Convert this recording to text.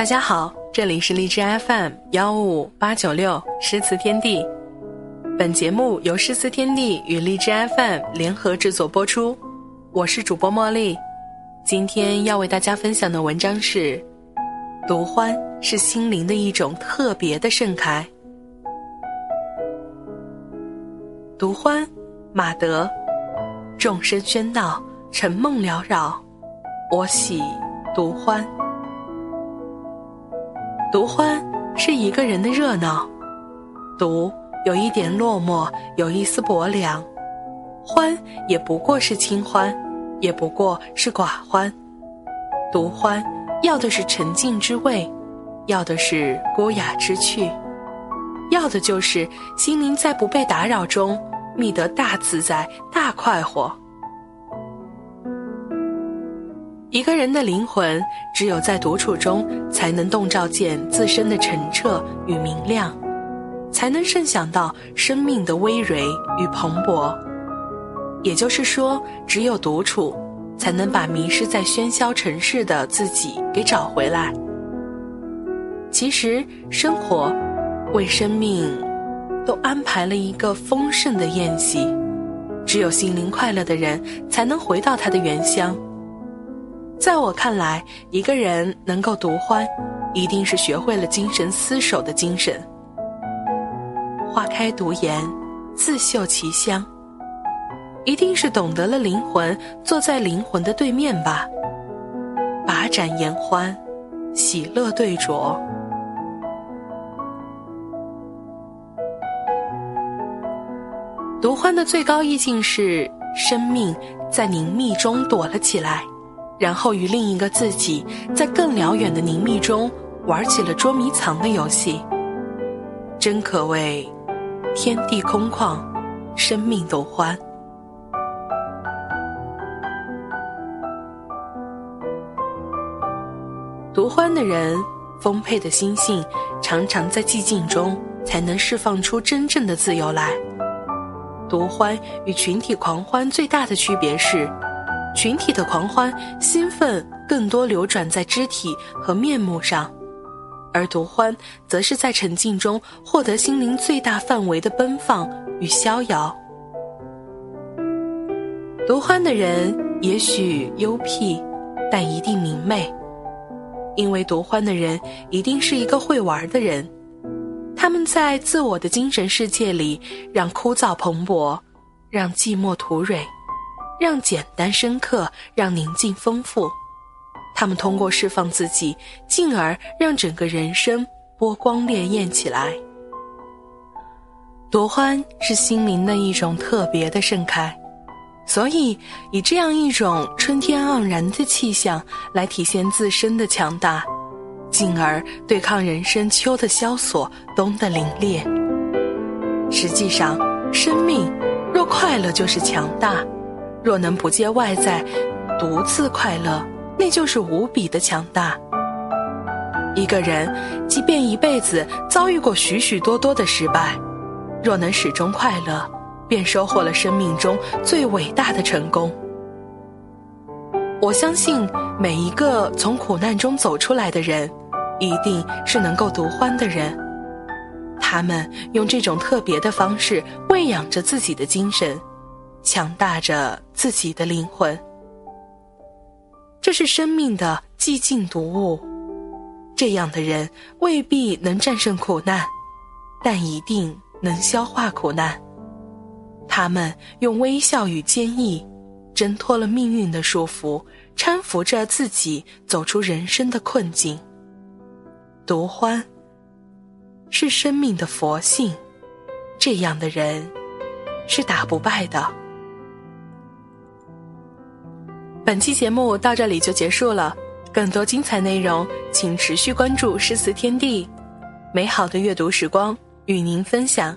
大家好，这里是荔枝 FM 幺五八九六诗词天地。本节目由诗词天地与荔枝 FM 联合制作播出。我是主播茉莉，今天要为大家分享的文章是：独欢是心灵的一种特别的盛开。独欢，马德。众声喧闹，沉梦缭绕，我喜独欢。独欢是一个人的热闹，独有一点落寞，有一丝薄凉；欢也不过是清欢，也不过是寡欢。独欢要的是沉静之味，要的是孤雅之趣，要的就是心灵在不被打扰中。觅得大自在、大快活。一个人的灵魂，只有在独处中，才能洞照见自身的澄澈与明亮，才能盛享到生命的葳蕤与蓬勃。也就是说，只有独处，才能把迷失在喧嚣城市的自己给找回来。其实，生活为生命。都安排了一个丰盛的宴席，只有心灵快乐的人才能回到他的原乡。在我看来，一个人能够独欢，一定是学会了精神厮守的精神。花开独颜，自嗅其香，一定是懂得了灵魂坐在灵魂的对面吧。把盏言欢，喜乐对酌。独欢的最高意境是，生命在凝密中躲了起来，然后与另一个自己在更辽远的凝密中玩起了捉迷藏的游戏。真可谓，天地空旷，生命独欢。独欢的人，丰沛的心性，常常在寂静中才能释放出真正的自由来。独欢与群体狂欢最大的区别是，群体的狂欢兴奋更多流转在肢体和面目上，而独欢则是在沉静中获得心灵最大范围的奔放与逍遥。独欢的人也许幽僻，但一定明媚，因为独欢的人一定是一个会玩的人。他们在自我的精神世界里，让枯燥蓬勃，让寂寞土蕊，让简单深刻，让宁静丰富。他们通过释放自己，进而让整个人生波光潋滟起来。夺欢是心灵的一种特别的盛开，所以以这样一种春天盎然的气象来体现自身的强大。进而对抗人生秋的萧索，冬的凛冽。实际上，生命若快乐就是强大，若能不借外在，独自快乐，那就是无比的强大。一个人即便一辈子遭遇过许许多多的失败，若能始终快乐，便收获了生命中最伟大的成功。我相信每一个从苦难中走出来的人。一定是能够独欢的人，他们用这种特别的方式喂养着自己的精神，强大着自己的灵魂。这是生命的寂静读物。这样的人未必能战胜苦难，但一定能消化苦难。他们用微笑与坚毅，挣脱了命运的束缚，搀扶着自己走出人生的困境。独欢是生命的佛性，这样的人是打不败的。本期节目到这里就结束了，更多精彩内容请持续关注诗词天地，美好的阅读时光与您分享。